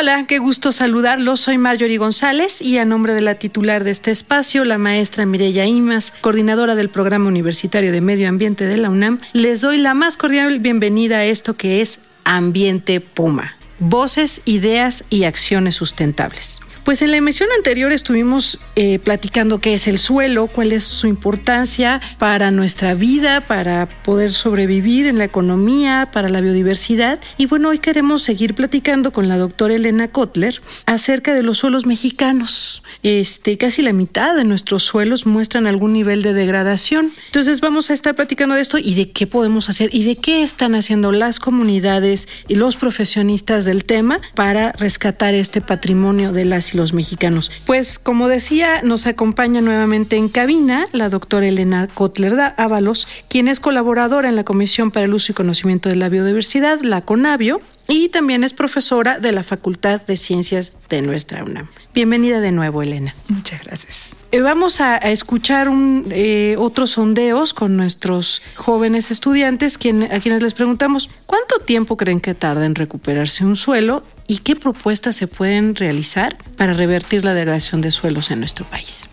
Hola, qué gusto saludarlos. Soy Marjorie González y a nombre de la titular de este espacio, la maestra Mireya Imas, coordinadora del Programa Universitario de Medio Ambiente de la UNAM, les doy la más cordial bienvenida a esto que es Ambiente Puma. Voces, ideas y acciones sustentables. Pues en la emisión anterior estuvimos eh, platicando qué es el suelo, cuál es su importancia para nuestra vida, para poder sobrevivir en la economía, para la biodiversidad. Y bueno, hoy queremos seguir platicando con la doctora Elena Kotler acerca de los suelos mexicanos. Este, casi la mitad de nuestros suelos muestran algún nivel de degradación. Entonces vamos a estar platicando de esto y de qué podemos hacer y de qué están haciendo las comunidades y los profesionistas del tema para rescatar este patrimonio de las los mexicanos. Pues como decía, nos acompaña nuevamente en cabina la doctora Elena Kotler Ábalos, quien es colaboradora en la Comisión para el Uso y Conocimiento de la Biodiversidad, la CONABIO, y también es profesora de la Facultad de Ciencias de nuestra UNAM. Bienvenida de nuevo, Elena. Muchas gracias. Eh, vamos a, escuchar un, eh, otros sondeos con nuestros jóvenes estudiantes a quienes les preguntamos cuánto tiempo creen que tarda en recuperarse un suelo y qué propuestas se pueden realizar para revertir la degradación de suelos en nuestro país.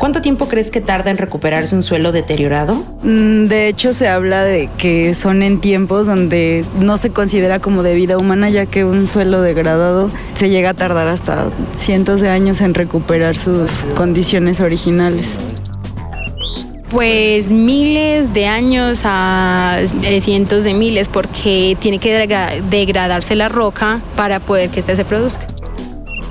¿Cuánto tiempo crees que tarda en recuperarse un suelo deteriorado? Mm, de hecho, se habla de que son en tiempos donde no se considera como de vida humana, ya que un suelo degradado se llega a tardar hasta cientos de años en recuperar sus condiciones originales. Pues miles de años a eh, cientos de miles, porque tiene que degradarse la roca para poder que ésta se produzca.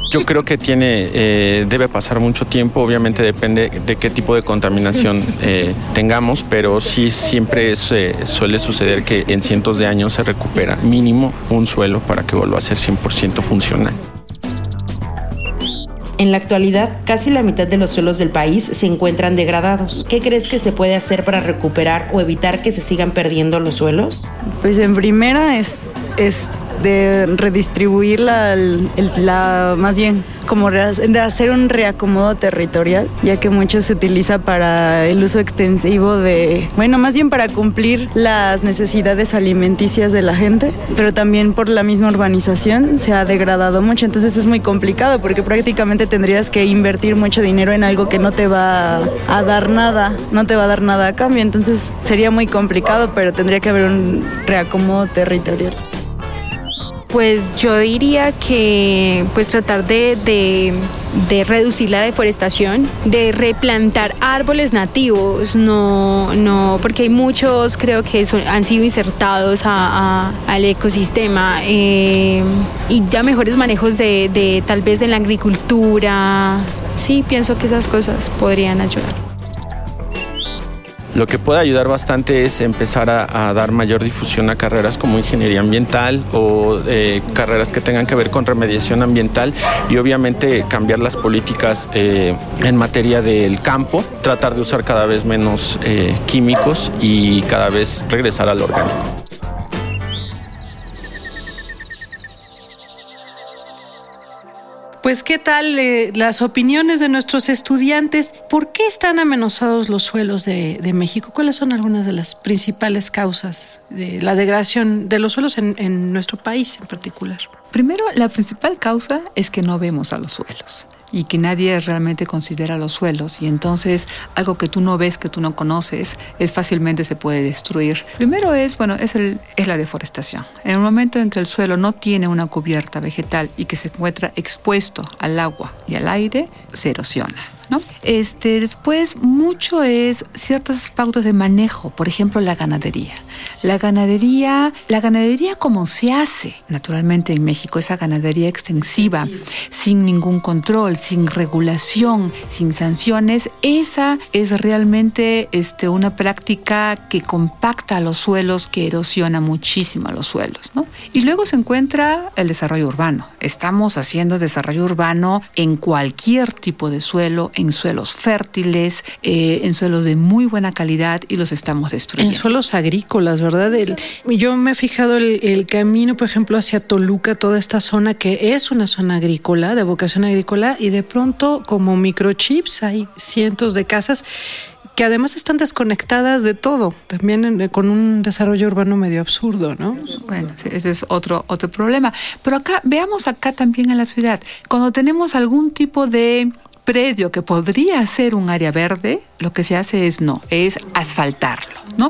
Yo creo que tiene, eh, debe pasar mucho tiempo, obviamente depende de qué tipo de contaminación eh, tengamos, pero sí siempre suele suceder que en cientos de años se recupera mínimo un suelo para que vuelva a ser 100% funcional. En la actualidad, casi la mitad de los suelos del país se encuentran degradados. ¿Qué crees que se puede hacer para recuperar o evitar que se sigan perdiendo los suelos? Pues en primera es, es de redistribuir la, la, más bien como de hacer un reacomodo territorial, ya que mucho se utiliza para el uso extensivo de, bueno, más bien para cumplir las necesidades alimenticias de la gente, pero también por la misma urbanización se ha degradado mucho, entonces es muy complicado porque prácticamente tendrías que invertir mucho dinero en algo que no te va a dar nada, no te va a dar nada a cambio, entonces sería muy complicado, pero tendría que haber un reacomodo territorial. Pues yo diría que pues tratar de, reducir la deforestación, de replantar árboles nativos, no, no, porque hay muchos creo que han sido insertados al ecosistema eh, y ya mejores manejos de, de tal vez de la agricultura. Sí, pienso que esas cosas podrían ayudar. Lo que puede ayudar bastante es empezar a, dar mayor difusión a carreras como ingeniería ambiental o eh, carreras que tengan que ver con remediación ambiental y obviamente cambiar las políticas eh, en materia del campo, tratar de usar cada vez menos eh, químicos y cada vez regresar al orgánico. Pues, ¿qué tal eh, las opiniones de nuestros estudiantes? ¿Por qué están amenazados los suelos de, México? ¿Cuáles son algunas de las principales causas de la degradación de los suelos en nuestro país en particular? Primero, la principal causa es que no vemos a los suelos y que nadie realmente considera los suelos y entonces algo que tú no ves, que tú no conoces, es fácilmente se puede destruir. Primero es, bueno, es, el, es la deforestación. En el momento en que el suelo no tiene una cubierta vegetal y que se encuentra expuesto al agua y al aire, se erosiona. ¿No? Este, después, mucho es ciertas pautas de manejo, por ejemplo, la ganadería. La ganadería, la ganadería como se hace naturalmente en México, esa ganadería extensiva, sin ningún control, sin regulación, sin sanciones, esa es realmente este, una práctica que compacta los suelos, que erosiona muchísimo los suelos. ¿no? Y luego se encuentra el desarrollo urbano. Estamos haciendo desarrollo urbano en cualquier tipo de suelo, en suelos fértiles, eh, en suelos de muy buena calidad y los estamos destruyendo. En suelos agrícolas, ¿verdad? El, yo me he fijado el, el, camino, por ejemplo, hacia Toluca, toda esta zona que es una zona agrícola, de vocación agrícola, y de pronto como microchips hay cientos de casas que además están desconectadas de todo, también en, con un desarrollo urbano medio absurdo, ¿no? Bueno, ese es otro, otro problema. Pero acá, veamos acá también en la ciudad, cuando tenemos algún tipo de predio que podría ser un área verde, lo que se hace es no, es asfaltarlo, ¿no?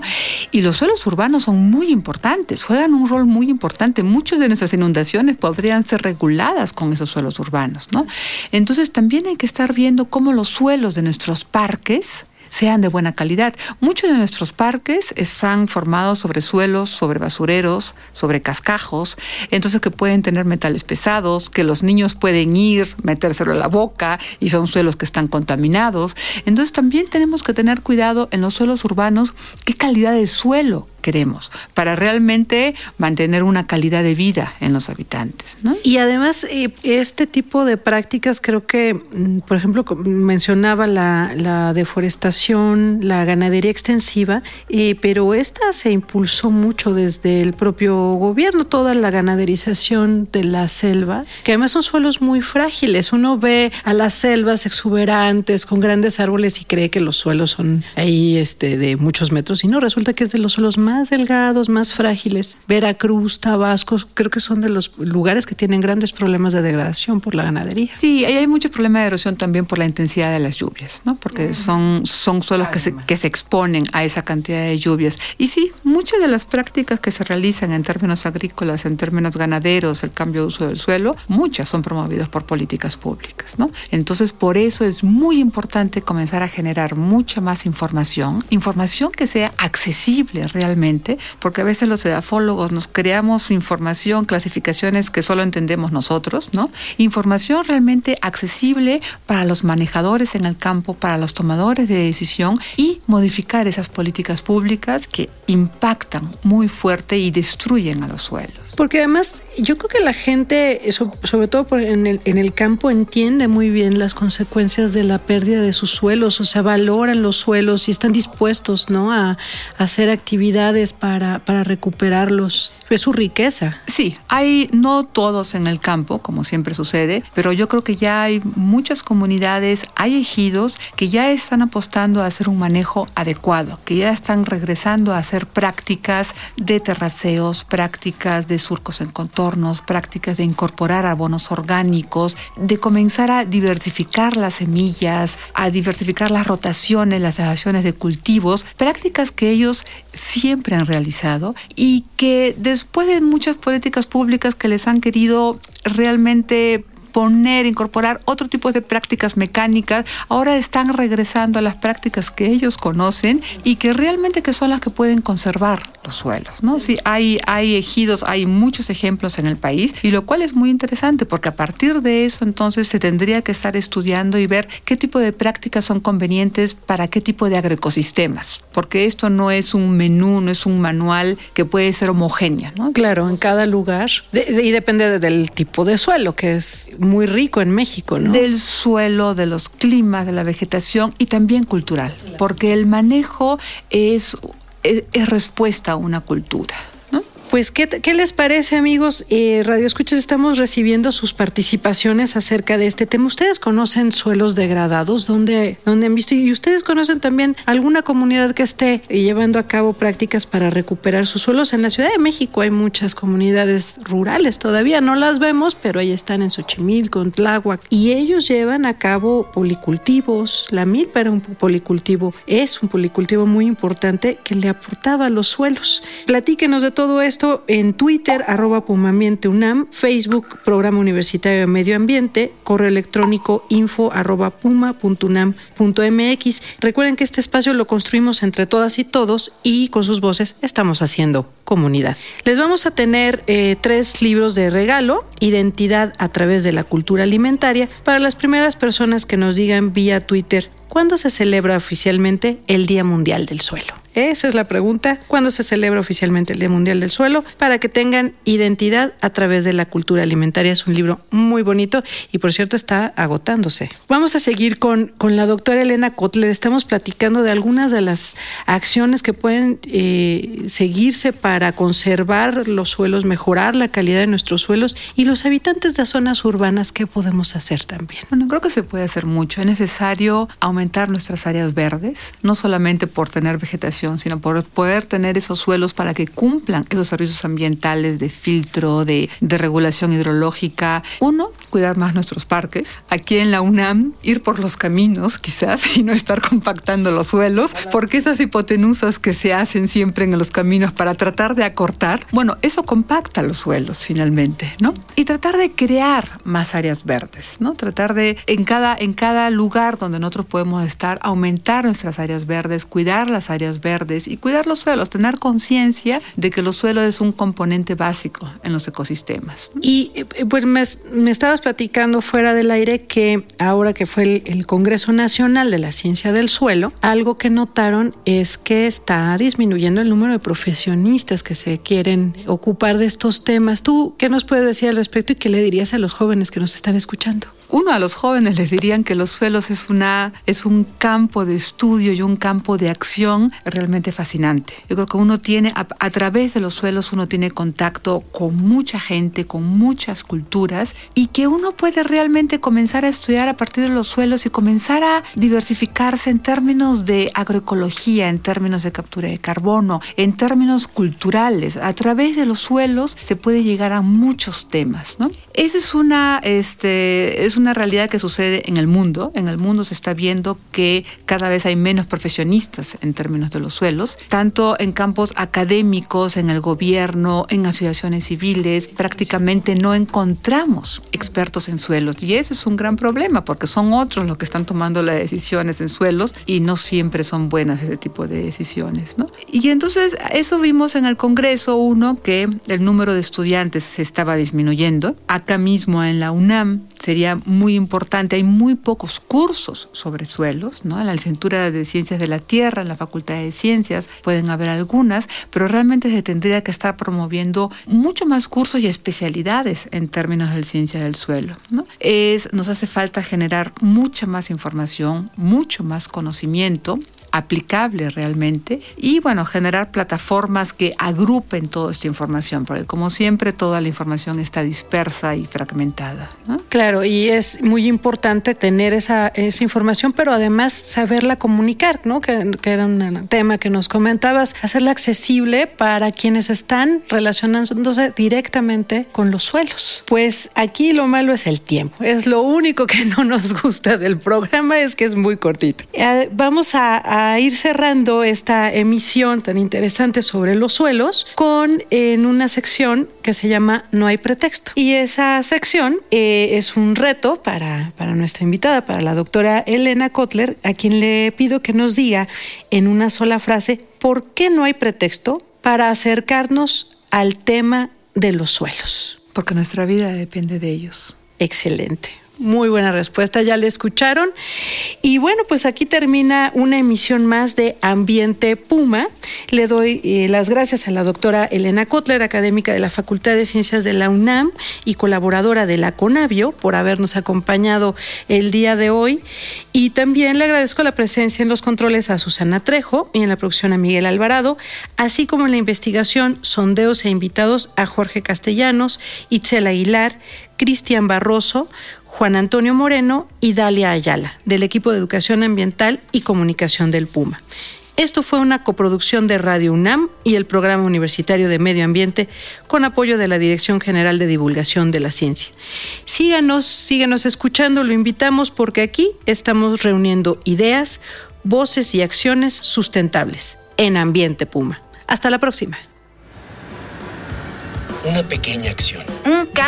Y los suelos urbanos son muy importantes, juegan un rol muy importante. Muchas de nuestras inundaciones podrían ser reguladas con esos suelos urbanos, ¿no? Entonces también hay que estar viendo cómo los suelos de nuestros parques sean de buena calidad. Muchos de nuestros parques están formados sobre suelos, sobre basureros, sobre cascajos, entonces que pueden tener metales pesados, que los niños pueden ir, metérselo a la boca y son suelos que están contaminados. Entonces también tenemos que tener cuidado en los suelos urbanos qué calidad de suelo queremos para realmente mantener una calidad de vida en los habitantes. ¿no? Y además, eh, este tipo de prácticas creo que, mm, por ejemplo, mencionaba la, deforestación, la ganadería extensiva, eh, pero esta se impulsó mucho desde el propio gobierno, toda la ganaderización de la selva, que además son suelos muy frágiles. Uno ve a las selvas exuberantes con grandes árboles y cree que los suelos son ahí este, de muchos metros y no, resulta que es de los suelos más más delgados, más frágiles. Veracruz, Tabasco, creo que son de los lugares que tienen grandes problemas de degradación por la ganadería. Sí, hay mucho problema de erosión también por la intensidad de las lluvias, ¿no? Porque son, son suelos que se, que se exponen a esa cantidad de lluvias. Y sí, muchas de las prácticas que se realizan en términos agrícolas, en términos ganaderos, el cambio de uso del suelo, muchas son promovidas por políticas públicas, ¿no? Entonces, por eso es muy importante comenzar a generar mucha más información, información que sea accesible realmente porque a veces los edafólogos nos creamos información, clasificaciones que solo entendemos nosotros, ¿no? Información realmente accesible para los manejadores en el campo, para los tomadores de decisión y modificar esas políticas públicas que impactan muy fuerte y destruyen a los suelos. Porque además yo creo que la gente, sobre todo en el, en el campo, entiende muy bien las consecuencias de la pérdida de sus suelos, o sea, valoran los suelos y están dispuestos ¿no? a, a hacer actividades para, para recuperarlos. Es su riqueza. Sí, hay no todos en el campo, como siempre sucede, pero yo creo que ya hay muchas comunidades, hay ejidos que ya están apostando a hacer un manejo adecuado, que ya están regresando a hacer prácticas de terraceos, prácticas de surcos en contornos, prácticas de incorporar abonos orgánicos, de comenzar a diversificar las semillas, a diversificar las rotaciones, las asociaciones de cultivos, prácticas que ellos siempre han realizado y que después de muchas políticas públicas que les han querido realmente poner, incorporar otro tipo de prácticas mecánicas, ahora están regresando a las prácticas que ellos conocen y que realmente que son las que pueden conservar los suelos, ¿no? Sí, hay, hay ejidos, hay muchos ejemplos en el país y lo cual es muy interesante porque a partir de eso entonces se tendría que estar estudiando y ver qué tipo de prácticas son convenientes para qué tipo de agroecosistemas, porque esto no es un menú, no es un manual que puede ser homogéneo, ¿no? Claro, en cada lugar y depende del tipo de suelo, que es muy rico en México, ¿no? Del suelo, de los climas, de la vegetación y también cultural, porque el manejo es, es, es respuesta a una cultura. Pues, ¿qué, ¿qué, les parece, amigos? Eh, Radio Escuchas, estamos recibiendo sus participaciones acerca de este tema. ¿Ustedes conocen suelos degradados? ¿Dónde, dónde han visto? ¿Y ustedes conocen también alguna comunidad que esté llevando a cabo prácticas para recuperar sus suelos? En la Ciudad de México hay muchas comunidades rurales todavía, no las vemos, pero ahí están en Xochimilco, en Tláhuac, y ellos llevan a cabo policultivos. La milpa era un policultivo, es un policultivo muy importante que le aportaba los suelos. Platíquenos de todo esto en Twitter, arroba Pumambiente UNAM, Facebook, Programa Universitario de Medio Ambiente, correo electrónico info arroba puma.unam.mx. Recuerden que este espacio lo construimos entre todas y todos y con sus voces estamos haciendo comunidad. Les vamos a tener eh, tres libros de regalo, Identidad a través de la cultura alimentaria, para las primeras personas que nos digan vía Twitter ¿Cuándo se celebra oficialmente el Día Mundial del Suelo? Esa es la pregunta. ¿Cuándo se celebra oficialmente el Día Mundial del Suelo? Para que tengan identidad a través de la cultura alimentaria. Es un libro muy bonito y por cierto está agotándose. Vamos a seguir con, con la doctora Elena Kotler. Estamos platicando de algunas de las acciones que pueden eh, seguirse para conservar los suelos, mejorar la calidad de nuestros suelos y los habitantes de zonas urbanas, ¿qué podemos hacer también? Bueno, creo que se puede hacer mucho. Es necesario aumentar nuestras áreas verdes, no solamente por tener vegetación, sino por poder tener esos suelos para que cumplan esos servicios ambientales de filtro, de, de regulación hidrológica. Uno, cuidar más nuestros parques. Aquí en la UNAM, ir por los caminos quizás y no estar compactando los suelos, porque esas hipotenusas que se hacen siempre en los caminos para tratar de acortar, bueno, eso compacta los suelos finalmente, ¿no? Y tratar de crear más áreas verdes, ¿no? Tratar de en cada, en cada lugar donde nosotros podemos estar, aumentar nuestras áreas verdes, cuidar las áreas verdes y cuidar los suelos, tener conciencia de que los suelos es un componente básico en los ecosistemas. Y eh, pues me, estabas platicando fuera del aire que ahora que fue el, el Congreso Nacional de la Ciencia del Suelo, algo que notaron es que está disminuyendo el número de profesionistas que se quieren ocupar de estos temas. ¿Tú qué nos puedes decir al respecto y qué le dirías a los jóvenes que nos están escuchando? Uno, a los jóvenes les dirían que los suelos es, una, es un campo de estudio y un campo de acción realmente fascinante. Yo creo que uno tiene, a, a, través de los suelos, uno tiene contacto con mucha gente, con muchas culturas, y que uno puede realmente comenzar a estudiar a partir de los suelos y comenzar a diversificarse en términos de agroecología, en términos de captura de carbono, en términos culturales. A través de los suelos se puede llegar a muchos temas, ¿no? Esa es una, este, es una realidad que sucede en el mundo. En el mundo se está viendo que cada vez hay menos profesionistas en términos de los suelos, tanto en campos académicos, en el gobierno, en asociaciones civiles. Prácticamente no encontramos expertos en suelos y ese es un gran problema porque son otros los que están tomando las decisiones en suelos y no siempre son buenas ese tipo de decisiones. ¿no? Y entonces eso vimos en el Congreso, uno, que el número de estudiantes se estaba disminuyendo. Acá mismo en la UNAM sería muy importante. Hay muy pocos cursos sobre suelos, ¿no? En la licenciatura de Ciencias de la Tierra, en la Facultad de Ciencias, pueden haber algunas, pero realmente se tendría que estar promoviendo mucho más cursos y especialidades en términos de ciencia del suelo. Es, nos hace falta generar mucha más información, mucho más conocimiento aplicable realmente y bueno, generar plataformas que agrupen toda esta información, porque como siempre toda la información está dispersa y fragmentada. Claro, y es muy importante tener esa, esa información, pero además saberla comunicar, ¿no? Que, que, era un tema que nos comentabas, hacerla accesible para quienes están relacionándose directamente con los suelos. Pues aquí lo malo es el tiempo, es lo único que no nos gusta del programa, es que es muy cortito. Eh, vamos a a ir cerrando esta emisión tan interesante sobre los suelos con en una sección que se llama No hay pretexto. Y esa sección eh, es un reto para, para nuestra invitada, para la doctora Elena Kotler, a quien le pido que nos diga en una sola frase por qué no hay pretexto para acercarnos al tema de los suelos. Porque nuestra vida depende de ellos. Excelente. Muy buena respuesta, ya le escucharon. Y bueno, pues aquí termina una emisión más de Ambiente Puma. Le doy eh, las gracias a la doctora Elena Kotler, académica de la Facultad de Ciencias de la UNAM y colaboradora de la CONAVIO, por habernos acompañado el día de hoy. Y también le agradezco la presencia en los controles a Susana Trejo y en la producción a Miguel Alvarado, así como en la investigación, sondeos e invitados a Jorge Castellanos, Itzel Aguilar, Cristian Barroso, Juan Antonio Moreno y Dalia Ayala, del equipo de Educación Ambiental y Comunicación del Puma. Esto fue una coproducción de Radio UNAM y el Programa Universitario de Medio Ambiente con apoyo de la Dirección General de Divulgación de la Ciencia. Síganos, síganos escuchando, lo invitamos porque aquí estamos reuniendo ideas, voces y acciones sustentables en Ambiente Puma. Hasta la próxima. Una pequeña acción.